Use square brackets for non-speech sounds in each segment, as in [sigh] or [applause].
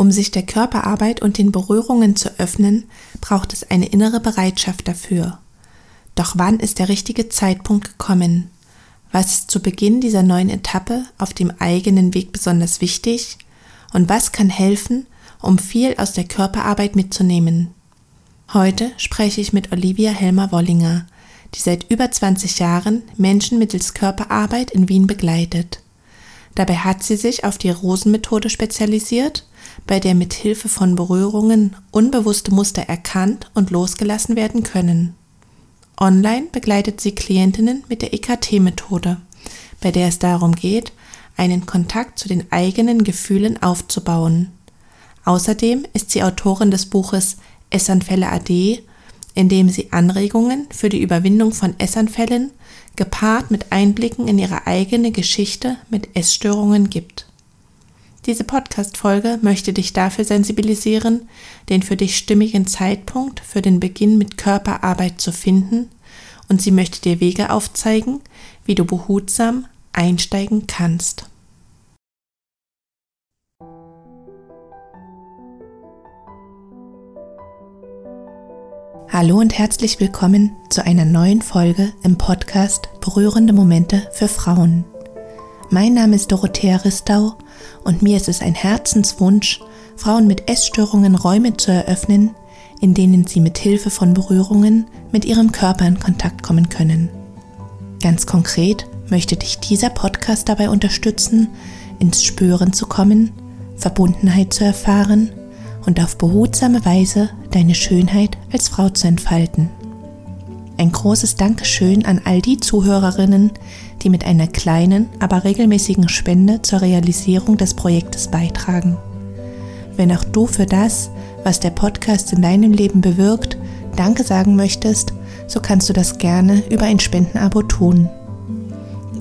Um sich der Körperarbeit und den Berührungen zu öffnen, braucht es eine innere Bereitschaft dafür. Doch wann ist der richtige Zeitpunkt gekommen? Was ist zu Beginn dieser neuen Etappe auf dem eigenen Weg besonders wichtig? Und was kann helfen, um viel aus der Körperarbeit mitzunehmen? Heute spreche ich mit Olivia Helmer-Wollinger, die seit über 20 Jahren Menschen mittels Körperarbeit in Wien begleitet. Dabei hat sie sich auf die Rosenmethode spezialisiert, bei der mit Hilfe von Berührungen unbewusste Muster erkannt und losgelassen werden können. Online begleitet sie Klientinnen mit der EKT-Methode, bei der es darum geht, einen Kontakt zu den eigenen Gefühlen aufzubauen. Außerdem ist sie Autorin des Buches Essanfälle AD, in dem sie Anregungen für die Überwindung von Essanfällen gepaart mit Einblicken in ihre eigene Geschichte mit Essstörungen gibt. Diese Podcast-Folge möchte dich dafür sensibilisieren, den für dich stimmigen Zeitpunkt für den Beginn mit Körperarbeit zu finden und sie möchte dir Wege aufzeigen, wie du behutsam einsteigen kannst. Hallo und herzlich willkommen zu einer neuen Folge im Podcast Berührende Momente für Frauen. Mein Name ist Dorothea Ristau und mir ist es ein Herzenswunsch, Frauen mit Essstörungen Räume zu eröffnen, in denen sie mit Hilfe von Berührungen mit ihrem Körper in Kontakt kommen können. Ganz konkret möchte dich dieser Podcast dabei unterstützen, ins Spüren zu kommen, Verbundenheit zu erfahren und auf behutsame Weise deine Schönheit als Frau zu entfalten. Ein großes Dankeschön an all die Zuhörerinnen, die mit einer kleinen, aber regelmäßigen Spende zur Realisierung des Projektes beitragen. Wenn auch du für das, was der Podcast in deinem Leben bewirkt, Danke sagen möchtest, so kannst du das gerne über ein Spendenabo tun.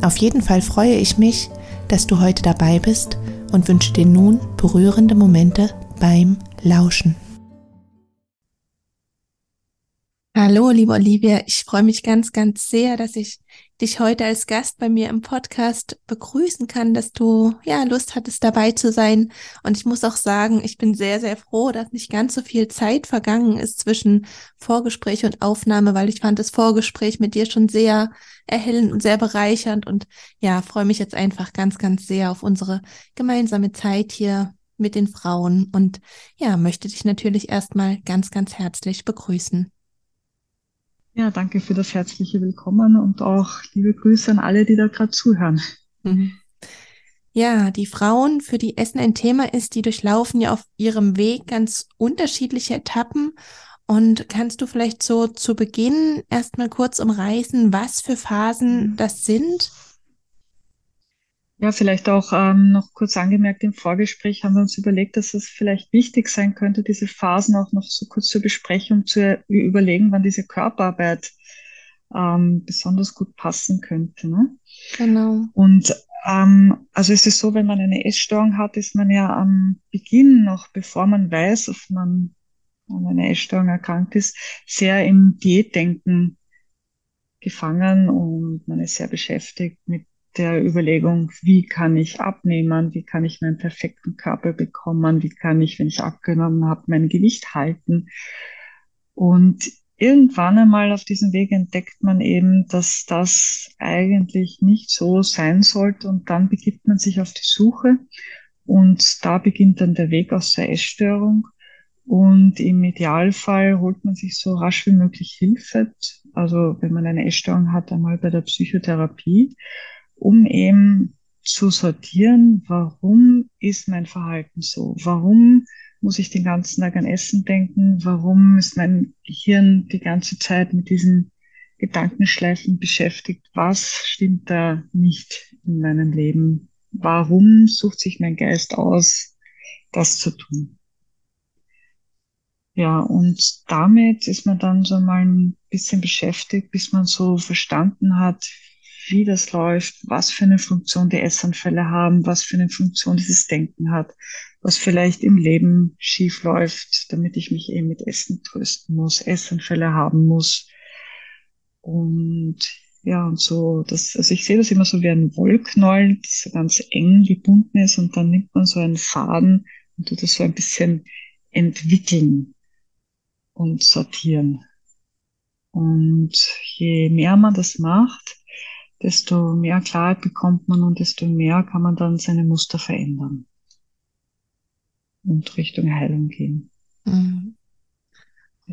Auf jeden Fall freue ich mich, dass du heute dabei bist und wünsche dir nun berührende Momente beim Lauschen. Hallo, liebe Olivia. Ich freue mich ganz, ganz sehr, dass ich dich heute als Gast bei mir im Podcast begrüßen kann, dass du ja Lust hattest, dabei zu sein. Und ich muss auch sagen, ich bin sehr, sehr froh, dass nicht ganz so viel Zeit vergangen ist zwischen Vorgespräch und Aufnahme, weil ich fand das Vorgespräch mit dir schon sehr erhellend und sehr bereichernd und ja, freue mich jetzt einfach ganz, ganz sehr auf unsere gemeinsame Zeit hier mit den Frauen und ja, möchte dich natürlich erstmal ganz, ganz herzlich begrüßen. Ja, danke für das herzliche Willkommen und auch liebe Grüße an alle, die da gerade zuhören. Mhm. Ja, die Frauen, für die Essen ein Thema ist, die durchlaufen ja auf ihrem Weg ganz unterschiedliche Etappen. Und kannst du vielleicht so zu Beginn erstmal kurz umreißen, was für Phasen mhm. das sind? Ja, vielleicht auch ähm, noch kurz angemerkt, im Vorgespräch haben wir uns überlegt, dass es vielleicht wichtig sein könnte, diese Phasen auch noch so kurz zu besprechen, um zu überlegen, wann diese Körperarbeit ähm, besonders gut passen könnte. Ne? Genau. Und ähm, also es ist so, wenn man eine Essstörung hat, ist man ja am Beginn noch, bevor man weiß, ob man an einer Essstörung erkrankt ist, sehr im Diätdenken gefangen und man ist sehr beschäftigt mit der Überlegung, wie kann ich abnehmen, wie kann ich meinen perfekten Körper bekommen, wie kann ich, wenn ich abgenommen habe, mein Gewicht halten. Und irgendwann einmal auf diesem Weg entdeckt man eben, dass das eigentlich nicht so sein sollte. Und dann begibt man sich auf die Suche. Und da beginnt dann der Weg aus der Essstörung. Und im Idealfall holt man sich so rasch wie möglich Hilfe, also wenn man eine Essstörung hat, einmal bei der Psychotherapie um eben zu sortieren, warum ist mein Verhalten so? Warum muss ich den ganzen Tag an Essen denken? Warum ist mein Gehirn die ganze Zeit mit diesen Gedankenschleifen beschäftigt? Was stimmt da nicht in meinem Leben? Warum sucht sich mein Geist aus, das zu tun? Ja, und damit ist man dann so mal ein bisschen beschäftigt, bis man so verstanden hat, wie das läuft, was für eine Funktion die Essanfälle haben, was für eine Funktion dieses Denken hat, was vielleicht im Leben schief läuft, damit ich mich eben mit Essen trösten muss, Essanfälle haben muss. Und ja, und so, das, also ich sehe das immer so wie ein Wollknäuel, das so ganz eng gebunden ist und dann nimmt man so einen Faden und tu das so ein bisschen entwickeln und sortieren. Und je mehr man das macht, desto mehr Klarheit bekommt man und desto mehr kann man dann seine Muster verändern und Richtung Heilung gehen. Mhm.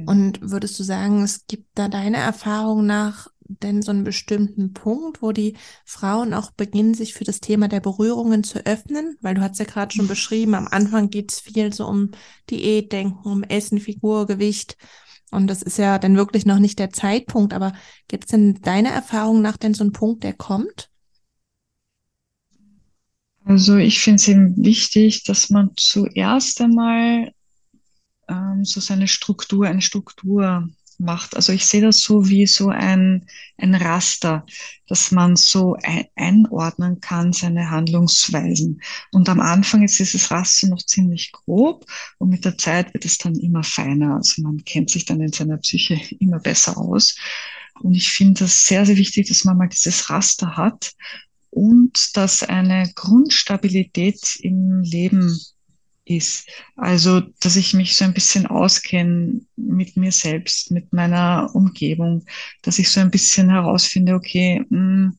Und würdest du sagen, es gibt da deiner Erfahrung nach denn so einen bestimmten Punkt, wo die Frauen auch beginnen, sich für das Thema der Berührungen zu öffnen? Weil du hast ja gerade schon [laughs] beschrieben, am Anfang geht es viel so um Diätdenken, um Essen, Figur, Gewicht. Und das ist ja dann wirklich noch nicht der Zeitpunkt. Aber gibt es denn deiner Erfahrung nach denn so einen Punkt, der kommt? Also ich finde es eben wichtig, dass man zuerst einmal ähm, so seine Struktur, eine Struktur macht. Also ich sehe das so wie so ein, ein Raster, dass man so ein, einordnen kann, seine Handlungsweisen. Und am Anfang ist dieses Raster noch ziemlich grob und mit der Zeit wird es dann immer feiner. Also man kennt sich dann in seiner Psyche [laughs] immer besser aus. Und ich finde das sehr, sehr wichtig, dass man mal dieses Raster hat und dass eine Grundstabilität im Leben ist. Also, dass ich mich so ein bisschen auskenne mit mir selbst, mit meiner Umgebung, dass ich so ein bisschen herausfinde, okay, mh, hm,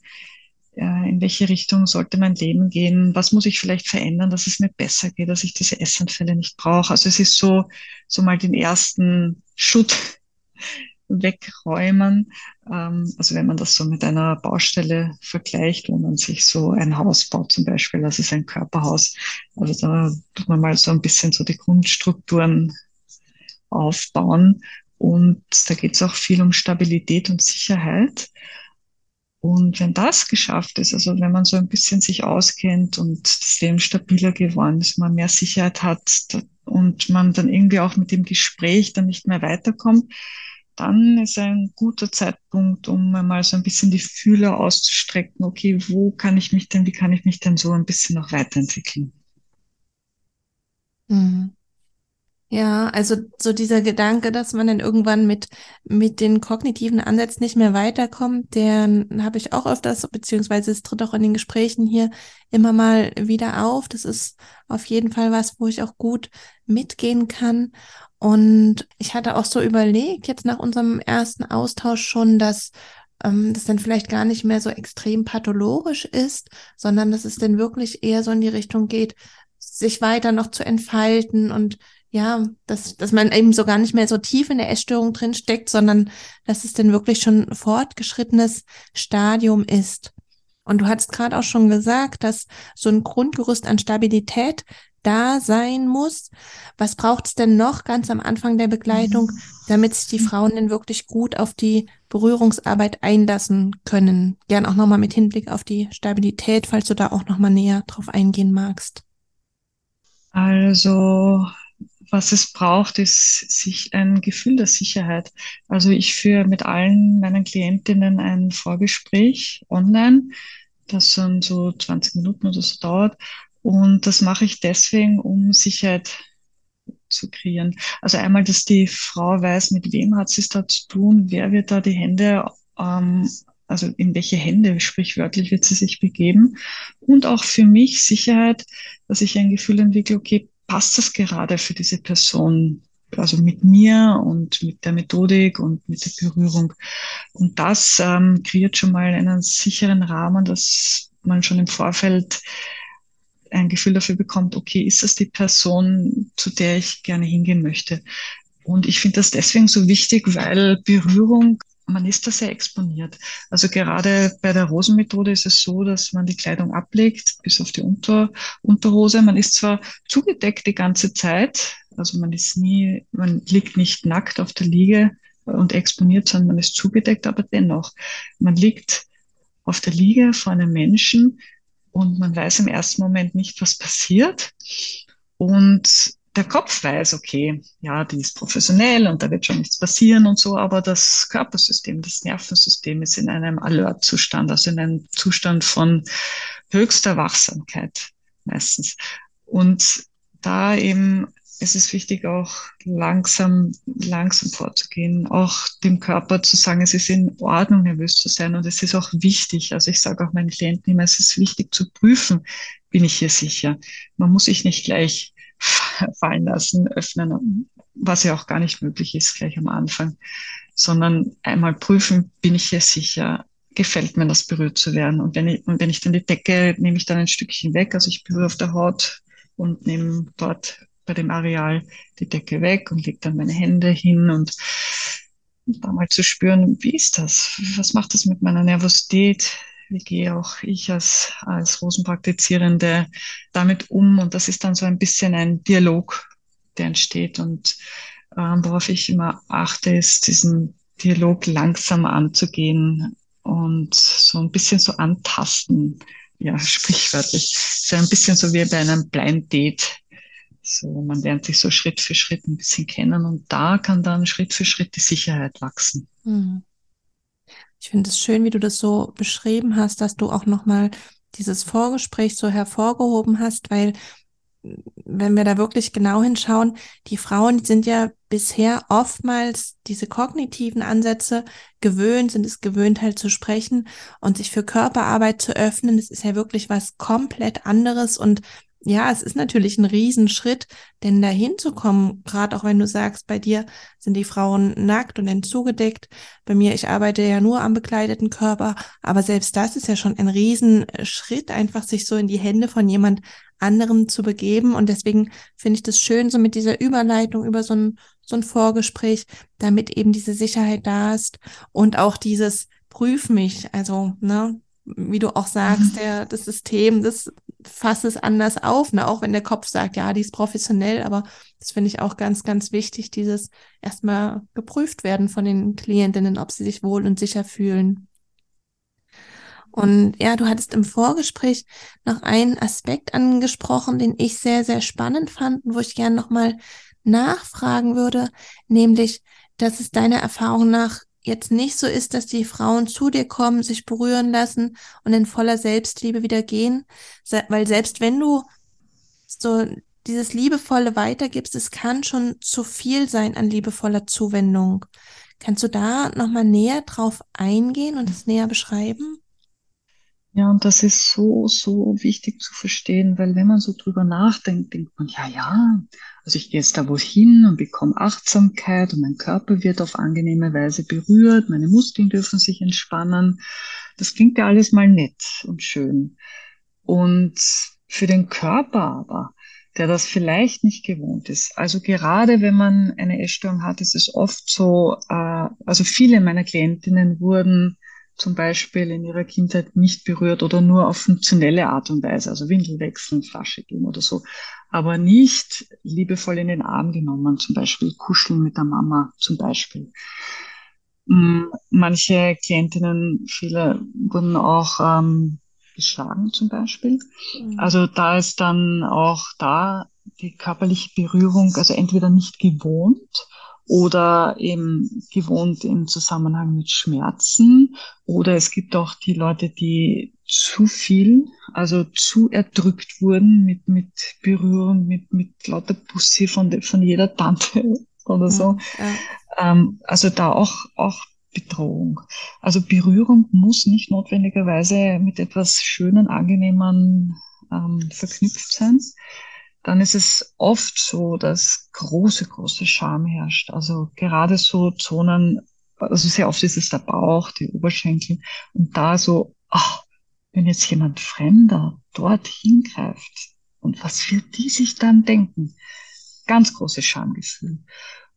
in welche Richtung sollte mein Leben gehen? Was muss ich vielleicht verändern, dass es mir besser geht, dass ich diese Essanfälle nicht brauche? Also es ist so, so mal den ersten Schutt wegräumen. Ähm, also wenn man das so mit einer Baustelle vergleicht, wo man sich so ein Haus baut zum Beispiel, das ist ein Körperhaus. Also da tut man mal so ein bisschen so die Grundstrukturen aufbauen. Und da geht es auch viel um Stabilität und Sicherheit. Und wenn das geschafft ist, also wenn man so ein bisschen sich auskennt und das Leben stabiler geworden ist, man mehr Sicherheit hat und man dann irgendwie auch mit dem Gespräch dann nicht mehr weiterkommt, dann ist ein guter Zeitpunkt, um mal so ein bisschen die Fühler auszustrecken. Okay, wo kann ich mich denn, wie kann ich mich denn so ein bisschen noch weiterentwickeln? Mhm. Ja, also so dieser Gedanke, dass man dann irgendwann mit, mit den kognitiven Ansätzen nicht mehr weiterkommt, den habe ich auch öfters, beziehungsweise es tritt auch in den Gesprächen hier immer mal wieder auf. Das ist auf jeden Fall was, wo ich auch gut mitgehen kann. Und ich hatte auch so überlegt, jetzt nach unserem ersten Austausch schon, dass ähm, das dann vielleicht gar nicht mehr so extrem pathologisch ist, sondern dass es dann wirklich eher so in die Richtung geht, sich weiter noch zu entfalten und ja, dass, dass man eben so gar nicht mehr so tief in der Essstörung drin steckt, sondern dass es denn wirklich schon fortgeschrittenes Stadium ist. Und du hast gerade auch schon gesagt, dass so ein Grundgerüst an Stabilität da sein muss. Was braucht es denn noch ganz am Anfang der Begleitung, damit sich die Frauen denn wirklich gut auf die Berührungsarbeit einlassen können? Gern auch nochmal mit Hinblick auf die Stabilität, falls du da auch nochmal näher drauf eingehen magst. Also was es braucht, ist sich ein Gefühl der Sicherheit. Also ich führe mit allen meinen Klientinnen ein Vorgespräch online, das dann so 20 Minuten oder so dauert. Und das mache ich deswegen, um Sicherheit zu kreieren. Also einmal, dass die Frau weiß, mit wem hat sie es da zu tun, wer wird da die Hände, ähm, also in welche Hände sprichwörtlich wird sie sich begeben. Und auch für mich Sicherheit, dass ich ein Gefühl entwickle, okay, passt das gerade für diese Person? Also mit mir und mit der Methodik und mit der Berührung. Und das ähm, kreiert schon mal einen sicheren Rahmen, dass man schon im Vorfeld ein Gefühl dafür bekommt, okay, ist das die Person, zu der ich gerne hingehen möchte? Und ich finde das deswegen so wichtig, weil Berührung man ist da sehr exponiert. Also gerade bei der Rosenmethode ist es so, dass man die Kleidung ablegt, bis auf die Unter Unterhose. Man ist zwar zugedeckt die ganze Zeit, also man ist nie, man liegt nicht nackt auf der Liege und exponiert, sondern man ist zugedeckt, aber dennoch, man liegt auf der Liege vor einem Menschen und man weiß im ersten Moment nicht, was passiert. Und der Kopf weiß, okay, ja, die ist professionell und da wird schon nichts passieren und so, aber das Körpersystem, das Nervensystem ist in einem Alert-Zustand, also in einem Zustand von höchster Wachsamkeit meistens. Und da eben ist es wichtig, auch langsam, langsam vorzugehen, auch dem Körper zu sagen, es ist in Ordnung, nervös zu sein. Und es ist auch wichtig, also ich sage auch meinen Klienten immer, es ist wichtig zu prüfen, bin ich hier sicher. Man muss sich nicht gleich [laughs] fallen lassen, öffnen, was ja auch gar nicht möglich ist gleich am Anfang, sondern einmal prüfen, bin ich hier sicher, gefällt mir das berührt zu werden. Und wenn ich, und wenn ich dann die Decke, nehme ich dann ein Stückchen weg, also ich berühre auf der Haut und nehme dort bei dem Areal die Decke weg und lege dann meine Hände hin und da mal zu spüren, wie ist das? Was macht das mit meiner Nervosität? Gehe auch ich als, als Rosenpraktizierende damit um? Und das ist dann so ein bisschen ein Dialog, der entsteht. Und ähm, worauf ich immer achte, ist, diesen Dialog langsam anzugehen und so ein bisschen so antasten. Ja, [laughs] sprichwörtlich. So ein bisschen so wie bei einem Blind Date. So, man lernt sich so Schritt für Schritt ein bisschen kennen und da kann dann Schritt für Schritt die Sicherheit wachsen. Hm. Ich finde es schön, wie du das so beschrieben hast, dass du auch nochmal dieses Vorgespräch so hervorgehoben hast, weil wenn wir da wirklich genau hinschauen, die Frauen sind ja bisher oftmals diese kognitiven Ansätze gewöhnt, sind es gewöhnt halt zu sprechen und sich für Körperarbeit zu öffnen. Das ist ja wirklich was komplett anderes und ja, es ist natürlich ein Riesenschritt, denn dahin zu kommen, gerade auch wenn du sagst, bei dir sind die Frauen nackt und zugedeckt. Bei mir, ich arbeite ja nur am bekleideten Körper, aber selbst das ist ja schon ein Riesenschritt, einfach sich so in die Hände von jemand anderem zu begeben. Und deswegen finde ich das schön, so mit dieser Überleitung über so ein, so ein Vorgespräch, damit eben diese Sicherheit da ist und auch dieses Prüf mich, also, ne, wie du auch sagst, mhm. der, das System, das fasst es anders auf, ne? auch wenn der Kopf sagt, ja, die ist professionell, aber das finde ich auch ganz, ganz wichtig, dieses erstmal geprüft werden von den Klientinnen, ob sie sich wohl und sicher fühlen. Und ja, du hattest im Vorgespräch noch einen Aspekt angesprochen, den ich sehr, sehr spannend fand wo ich gerne nochmal nachfragen würde, nämlich, dass es deiner Erfahrung nach jetzt nicht so ist, dass die Frauen zu dir kommen, sich berühren lassen und in voller Selbstliebe wieder gehen, weil selbst wenn du so dieses liebevolle weitergibst, es kann schon zu viel sein an liebevoller Zuwendung. Kannst du da nochmal näher drauf eingehen und es näher beschreiben? Ja, und das ist so, so wichtig zu verstehen, weil wenn man so drüber nachdenkt, denkt man, ja, ja, also ich gehe jetzt da wohin und bekomme Achtsamkeit und mein Körper wird auf angenehme Weise berührt, meine Muskeln dürfen sich entspannen. Das klingt ja alles mal nett und schön. Und für den Körper aber, der das vielleicht nicht gewohnt ist. Also gerade wenn man eine Essstörung hat, ist es oft so, äh, also viele meiner Klientinnen wurden zum Beispiel in ihrer Kindheit nicht berührt oder nur auf funktionelle Art und Weise, also Windel wechseln, Flasche geben oder so, aber nicht liebevoll in den Arm genommen, zum Beispiel kuscheln mit der Mama zum Beispiel. Mm, manche Klientinnen, viele wurden auch ähm, geschlagen zum Beispiel. Mhm. Also da ist dann auch da die körperliche Berührung, also entweder nicht gewohnt oder eben gewohnt im Zusammenhang mit Schmerzen. Oder es gibt auch die Leute, die zu viel, also zu erdrückt wurden mit, mit Berührung, mit, mit lauter Pussy von, von jeder Tante [laughs] oder so. Ja, ja. Ähm, also da auch, auch Bedrohung. Also Berührung muss nicht notwendigerweise mit etwas Schönen, Angenehmen ähm, verknüpft sein dann ist es oft so, dass große, große Scham herrscht. Also gerade so Zonen, also sehr oft ist es der Bauch, die Oberschenkel und da so, ach, wenn jetzt jemand Fremder dort hingreift und was wird die sich dann denken? Ganz großes Schamgefühl.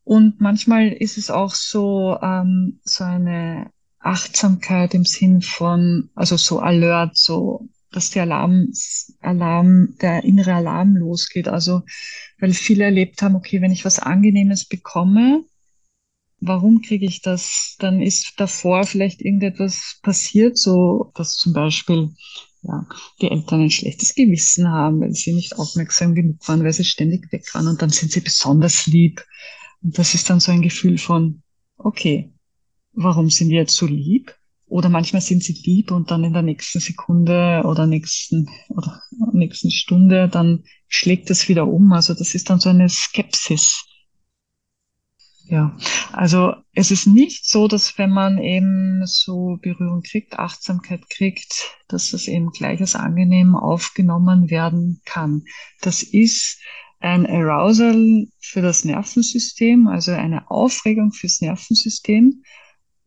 Und manchmal ist es auch so, ähm, so eine Achtsamkeit im Sinn von, also so alert, so dass der Alarm, Alarm, der innere Alarm losgeht. Also, weil viele erlebt haben, okay, wenn ich was Angenehmes bekomme, warum kriege ich das? Dann ist davor vielleicht irgendetwas passiert, so dass zum Beispiel ja, die Eltern ein schlechtes Gewissen haben, weil sie nicht aufmerksam genug waren, weil sie ständig weg waren und dann sind sie besonders lieb. Und das ist dann so ein Gefühl von, okay, warum sind die jetzt so lieb? Oder manchmal sind sie lieb und dann in der nächsten Sekunde oder nächsten oder nächsten Stunde dann schlägt es wieder um. Also das ist dann so eine Skepsis. Ja, also es ist nicht so, dass wenn man eben so Berührung kriegt, Achtsamkeit kriegt, dass das eben gleich als angenehm aufgenommen werden kann. Das ist ein Arousal für das Nervensystem, also eine Aufregung fürs Nervensystem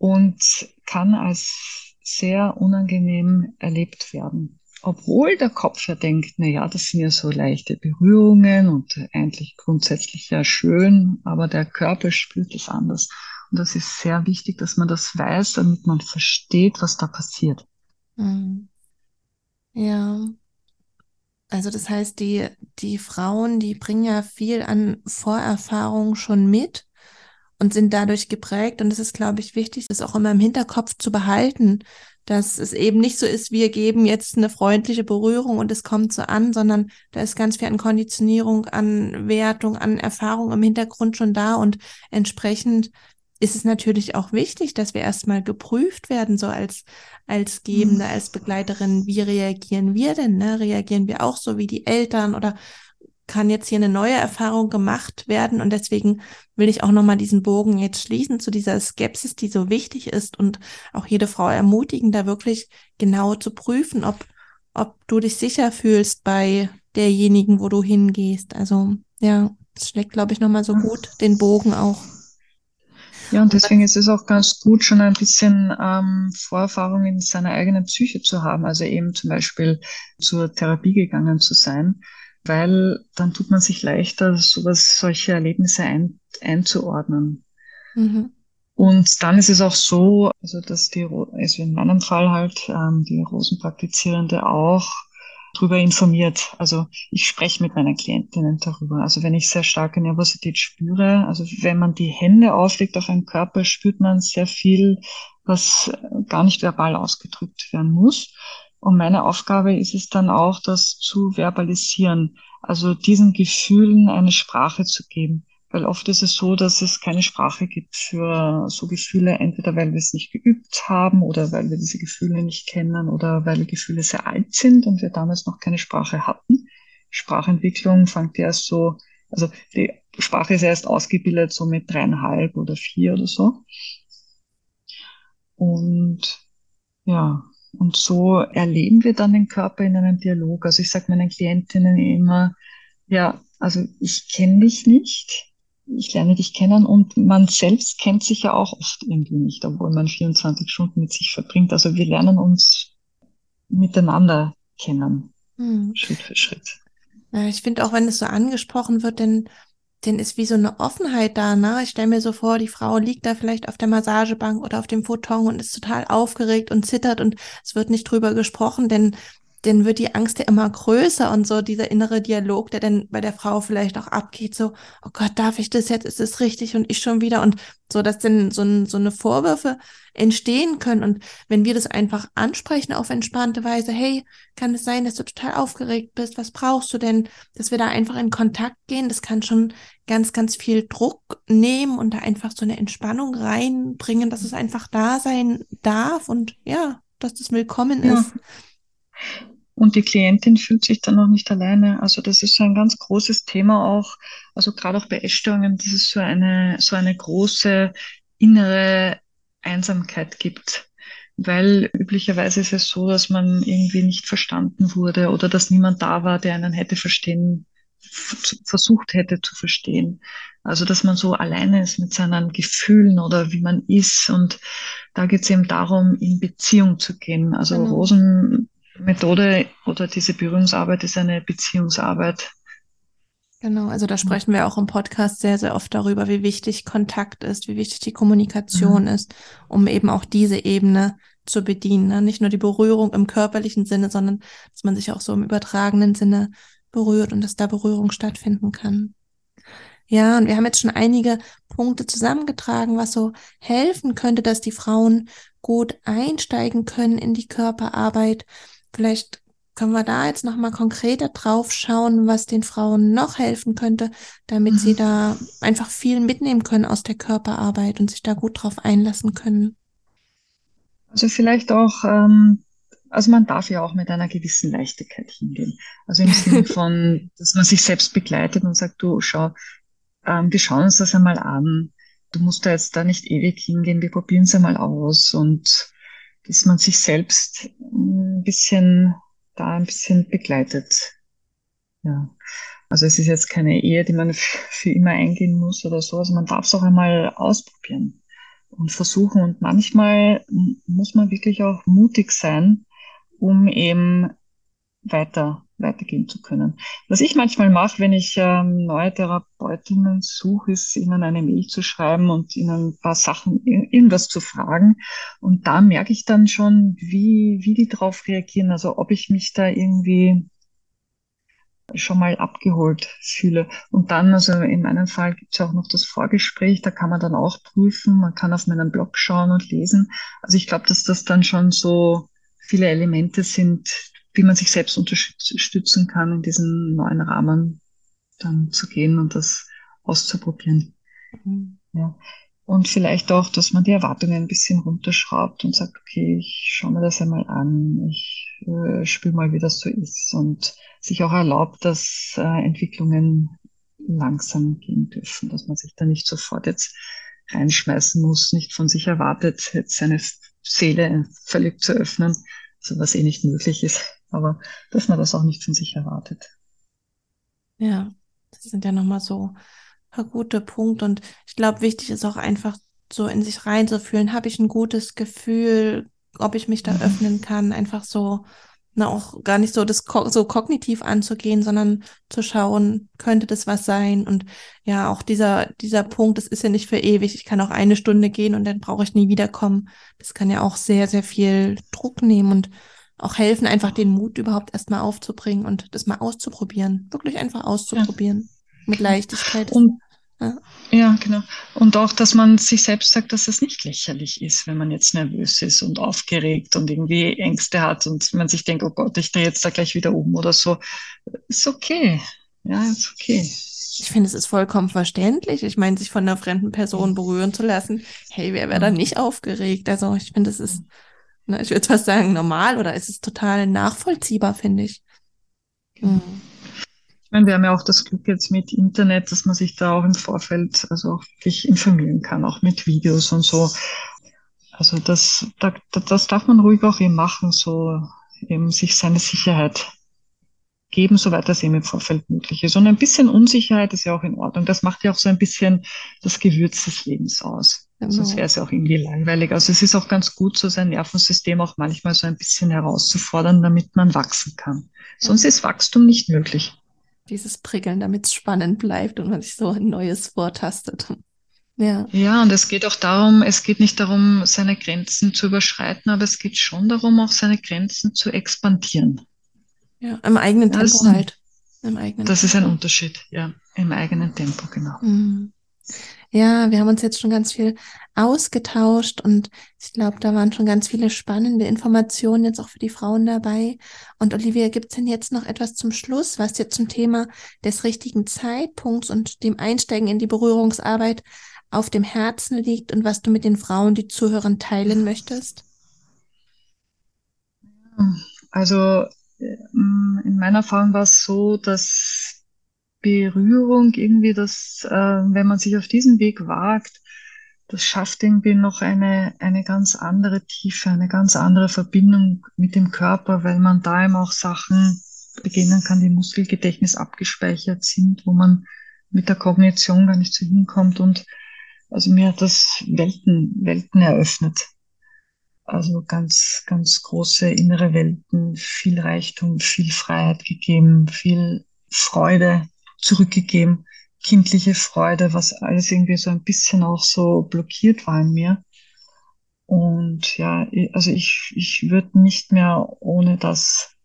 und kann als sehr unangenehm erlebt werden. Obwohl der Kopf ja denkt, na ja, das sind ja so leichte Berührungen und eigentlich grundsätzlich ja schön, aber der Körper spürt es anders. Und das ist sehr wichtig, dass man das weiß, damit man versteht, was da passiert. Mhm. Ja. Also das heißt, die, die Frauen, die bringen ja viel an Vorerfahrung schon mit und sind dadurch geprägt. Und es ist, glaube ich, wichtig, das auch immer im Hinterkopf zu behalten, dass es eben nicht so ist, wir geben jetzt eine freundliche Berührung und es kommt so an, sondern da ist ganz viel an Konditionierung, an Wertung, an Erfahrung im Hintergrund schon da und entsprechend ist es natürlich auch wichtig, dass wir erstmal geprüft werden, so als, als Gebende, als Begleiterin. Wie reagieren wir denn? Ne? Reagieren wir auch so wie die Eltern oder kann jetzt hier eine neue Erfahrung gemacht werden und deswegen will ich auch nochmal diesen Bogen jetzt schließen zu dieser Skepsis, die so wichtig ist und auch jede Frau ermutigen, da wirklich genau zu prüfen, ob, ob du dich sicher fühlst bei derjenigen, wo du hingehst. Also ja, es schlägt, glaube ich, nochmal so gut den Bogen auch. Ja, und deswegen ist es auch ganz gut, schon ein bisschen ähm, Vorerfahrung in seiner eigenen Psyche zu haben, also eben zum Beispiel zur Therapie gegangen zu sein weil dann tut man sich leichter, sowas, solche Erlebnisse ein, einzuordnen. Mhm. Und dann ist es auch so, also dass die, also in meinem Fall halt ähm, die Rosenpraktizierende auch darüber informiert. Also ich spreche mit meinen Klientinnen darüber. Also wenn ich sehr starke Nervosität spüre, also wenn man die Hände auflegt auf einen Körper, spürt man sehr viel, was gar nicht verbal ausgedrückt werden muss. Und meine Aufgabe ist es dann auch, das zu verbalisieren, also diesen Gefühlen eine Sprache zu geben. Weil oft ist es so, dass es keine Sprache gibt für so Gefühle, entweder weil wir es nicht geübt haben oder weil wir diese Gefühle nicht kennen oder weil die Gefühle sehr alt sind und wir damals noch keine Sprache hatten. Sprachentwicklung fängt erst so, also die Sprache ist erst ausgebildet so mit dreieinhalb oder vier oder so. Und ja, und so erleben wir dann den Körper in einem Dialog. Also ich sage meinen Klientinnen immer, ja, also ich kenne dich nicht, ich lerne dich kennen und man selbst kennt sich ja auch oft irgendwie nicht, obwohl man 24 Stunden mit sich verbringt. Also wir lernen uns miteinander kennen, hm. Schritt für Schritt. Ich finde auch, wenn es so angesprochen wird, denn denn ist wie so eine Offenheit da, ne? Ich stelle mir so vor, die Frau liegt da vielleicht auf der Massagebank oder auf dem Futon und ist total aufgeregt und zittert und es wird nicht drüber gesprochen, denn dann wird die Angst ja immer größer und so dieser innere Dialog, der dann bei der Frau vielleicht auch abgeht, so, oh Gott, darf ich das jetzt? Ist das richtig? Und ich schon wieder und so, dass dann so, ein, so eine Vorwürfe entstehen können. Und wenn wir das einfach ansprechen auf entspannte Weise, hey, kann es sein, dass du total aufgeregt bist? Was brauchst du denn? Dass wir da einfach in Kontakt gehen, das kann schon ganz, ganz viel Druck nehmen und da einfach so eine Entspannung reinbringen, dass es einfach da sein darf und ja, dass das willkommen ja. ist. Und die Klientin fühlt sich dann auch nicht alleine. Also das ist so ein ganz großes Thema auch. Also gerade auch bei Essstörungen, dass es so eine, so eine große innere Einsamkeit gibt. Weil üblicherweise ist es so, dass man irgendwie nicht verstanden wurde oder dass niemand da war, der einen hätte verstehen, versucht hätte zu verstehen. Also dass man so alleine ist mit seinen Gefühlen oder wie man ist. Und da geht es eben darum, in Beziehung zu gehen. Also genau. Rosen Methode oder diese Berührungsarbeit ist eine Beziehungsarbeit. Genau, also da sprechen wir auch im Podcast sehr, sehr oft darüber, wie wichtig Kontakt ist, wie wichtig die Kommunikation mhm. ist, um eben auch diese Ebene zu bedienen. Ne? Nicht nur die Berührung im körperlichen Sinne, sondern dass man sich auch so im übertragenen Sinne berührt und dass da Berührung stattfinden kann. Ja, und wir haben jetzt schon einige Punkte zusammengetragen, was so helfen könnte, dass die Frauen gut einsteigen können in die Körperarbeit. Vielleicht können wir da jetzt nochmal konkreter drauf schauen, was den Frauen noch helfen könnte, damit mhm. sie da einfach viel mitnehmen können aus der Körperarbeit und sich da gut drauf einlassen können. Also vielleicht auch, ähm, also man darf ja auch mit einer gewissen Leichtigkeit hingehen. Also im Sinne [laughs] von, dass man sich selbst begleitet und sagt, du schau, ähm, wir schauen uns das einmal an. Du musst da jetzt da nicht ewig hingehen, wir probieren es einmal aus und dass man sich selbst ein bisschen da ein bisschen begleitet. Ja. Also es ist jetzt keine Ehe, die man für immer eingehen muss oder so. Also man darf es auch einmal ausprobieren und versuchen. Und manchmal muss man wirklich auch mutig sein, um eben weiter weitergehen zu können. Was ich manchmal mache, wenn ich ähm, neue Therapeutinnen suche, ist ihnen eine Mail zu schreiben und ihnen ein paar Sachen, irgendwas zu fragen. Und da merke ich dann schon, wie, wie die darauf reagieren. Also ob ich mich da irgendwie schon mal abgeholt fühle. Und dann, also in meinem Fall gibt es auch noch das Vorgespräch, da kann man dann auch prüfen, man kann auf meinen Blog schauen und lesen. Also ich glaube, dass das dann schon so viele Elemente sind, wie man sich selbst unterstützen kann, in diesen neuen Rahmen dann zu gehen und das auszuprobieren. Mhm. Ja. Und vielleicht auch, dass man die Erwartungen ein bisschen runterschraubt und sagt, okay, ich schaue mir das einmal an, ich äh, spüre mal, wie das so ist und sich auch erlaubt, dass äh, Entwicklungen langsam gehen dürfen, dass man sich da nicht sofort jetzt reinschmeißen muss, nicht von sich erwartet, jetzt seine Seele völlig zu öffnen, also was eh nicht möglich ist aber dass man das auch nicht von sich erwartet. Ja, das sind ja nochmal so ein paar gute Punkte und ich glaube, wichtig ist auch einfach so in sich reinzufühlen, habe ich ein gutes Gefühl, ob ich mich da mhm. öffnen kann, einfach so na, auch gar nicht so das so kognitiv anzugehen, sondern zu schauen, könnte das was sein? Und ja, auch dieser, dieser Punkt, das ist ja nicht für ewig. Ich kann auch eine Stunde gehen und dann brauche ich nie wiederkommen. Das kann ja auch sehr, sehr viel Druck nehmen und auch helfen, einfach den Mut überhaupt erstmal aufzubringen und das mal auszuprobieren. Wirklich einfach auszuprobieren. Ja. Mit Leichtigkeit. Und, ja. ja. genau. Und auch, dass man sich selbst sagt, dass es nicht lächerlich ist, wenn man jetzt nervös ist und aufgeregt und irgendwie Ängste hat und man sich denkt, oh Gott, ich drehe jetzt da gleich wieder um oder so. Ist okay. Ja, ist okay. Ich finde, es ist vollkommen verständlich. Ich meine, sich von einer fremden Person berühren zu lassen. Hey, wer wäre da nicht aufgeregt? Also ich finde, es ist Ne, ich würde fast sagen, normal oder ist es total nachvollziehbar, finde ich. Mhm. Ich meine, wir haben ja auch das Glück jetzt mit Internet, dass man sich da auch im Vorfeld also auch wirklich informieren kann, auch mit Videos und so. Also das, da, das darf man ruhig auch eben machen, so eben sich seine Sicherheit geben, soweit das eben im Vorfeld möglich ist. Und ein bisschen Unsicherheit ist ja auch in Ordnung. Das macht ja auch so ein bisschen das Gewürz des Lebens aus. Genau. Sonst wäre es ja auch irgendwie langweilig. Also es ist auch ganz gut, so sein Nervensystem auch manchmal so ein bisschen herauszufordern, damit man wachsen kann. Sonst ist Wachstum nicht möglich. Dieses Prickeln, damit es spannend bleibt und man sich so ein neues vortastet. Ja. ja, und es geht auch darum, es geht nicht darum, seine Grenzen zu überschreiten, aber es geht schon darum, auch seine Grenzen zu expandieren. Ja, im eigenen Tempo das, halt. Im eigenen das Tempo. ist ein Unterschied, ja, im eigenen Tempo, genau. Mhm. Ja, wir haben uns jetzt schon ganz viel ausgetauscht und ich glaube, da waren schon ganz viele spannende Informationen jetzt auch für die Frauen dabei. Und Olivia, gibt es denn jetzt noch etwas zum Schluss, was dir zum Thema des richtigen Zeitpunkts und dem Einsteigen in die Berührungsarbeit auf dem Herzen liegt und was du mit den Frauen, die zuhören, teilen möchtest? Also ähm, in meiner Erfahrung war es so, dass Berührung irgendwie das, äh, wenn man sich auf diesen Weg wagt, das schafft irgendwie noch eine, eine ganz andere Tiefe, eine ganz andere Verbindung mit dem Körper, weil man da eben auch Sachen beginnen kann, die Muskelgedächtnis abgespeichert sind, wo man mit der Kognition gar nicht so hinkommt. Und also mir hat das Welten, Welten eröffnet. Also ganz, ganz große innere Welten, viel Reichtum, viel Freiheit gegeben, viel Freude zurückgegeben, kindliche Freude, was alles irgendwie so ein bisschen auch so blockiert war in mir. Und ja, also ich, ich würde nicht mehr ohne das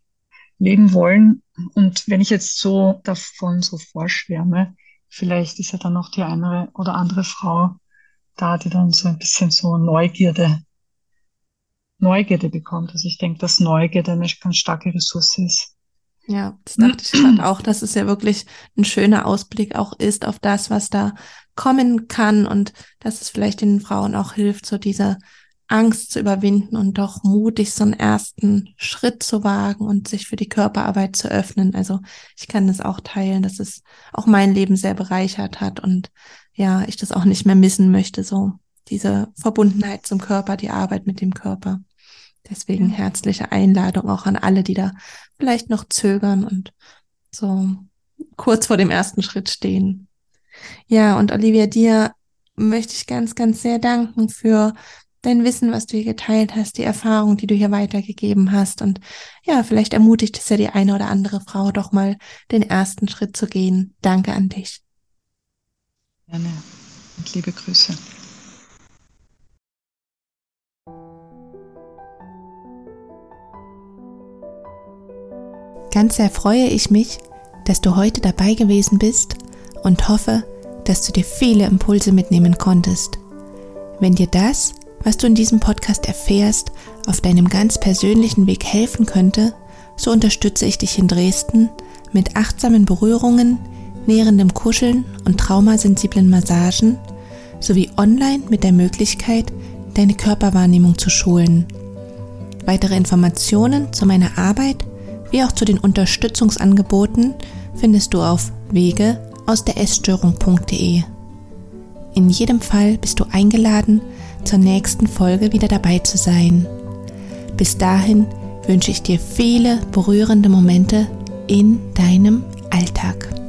leben wollen. Und wenn ich jetzt so davon so vorschwärme, vielleicht ist ja dann noch die eine oder andere Frau da, die dann so ein bisschen so Neugierde Neugierde bekommt. Also ich denke, dass Neugierde eine ganz starke Ressource ist. Ja, das dachte ich gerade auch, dass es ja wirklich ein schöner Ausblick auch ist auf das, was da kommen kann und dass es vielleicht den Frauen auch hilft, so diese Angst zu überwinden und doch mutig so einen ersten Schritt zu wagen und sich für die Körperarbeit zu öffnen. Also ich kann das auch teilen, dass es auch mein Leben sehr bereichert hat und ja, ich das auch nicht mehr missen möchte, so diese Verbundenheit zum Körper, die Arbeit mit dem Körper. Deswegen herzliche Einladung auch an alle, die da vielleicht noch zögern und so, kurz vor dem ersten Schritt stehen. Ja, und Olivia, dir möchte ich ganz, ganz sehr danken für dein Wissen, was du hier geteilt hast, die Erfahrung, die du hier weitergegeben hast. Und ja, vielleicht ermutigt es ja die eine oder andere Frau doch mal den ersten Schritt zu gehen. Danke an dich. Gerne und liebe Grüße. Ganz sehr freue ich mich, dass du heute dabei gewesen bist und hoffe, dass du dir viele Impulse mitnehmen konntest. Wenn dir das, was du in diesem Podcast erfährst, auf deinem ganz persönlichen Weg helfen könnte, so unterstütze ich dich in Dresden mit achtsamen Berührungen, nährendem Kuscheln und traumasensiblen Massagen sowie online mit der Möglichkeit, deine Körperwahrnehmung zu schulen. Weitere Informationen zu meiner Arbeit wie auch zu den Unterstützungsangeboten findest du auf wege aus der Essstörung.de. In jedem Fall bist du eingeladen, zur nächsten Folge wieder dabei zu sein. Bis dahin wünsche ich dir viele berührende Momente in deinem Alltag.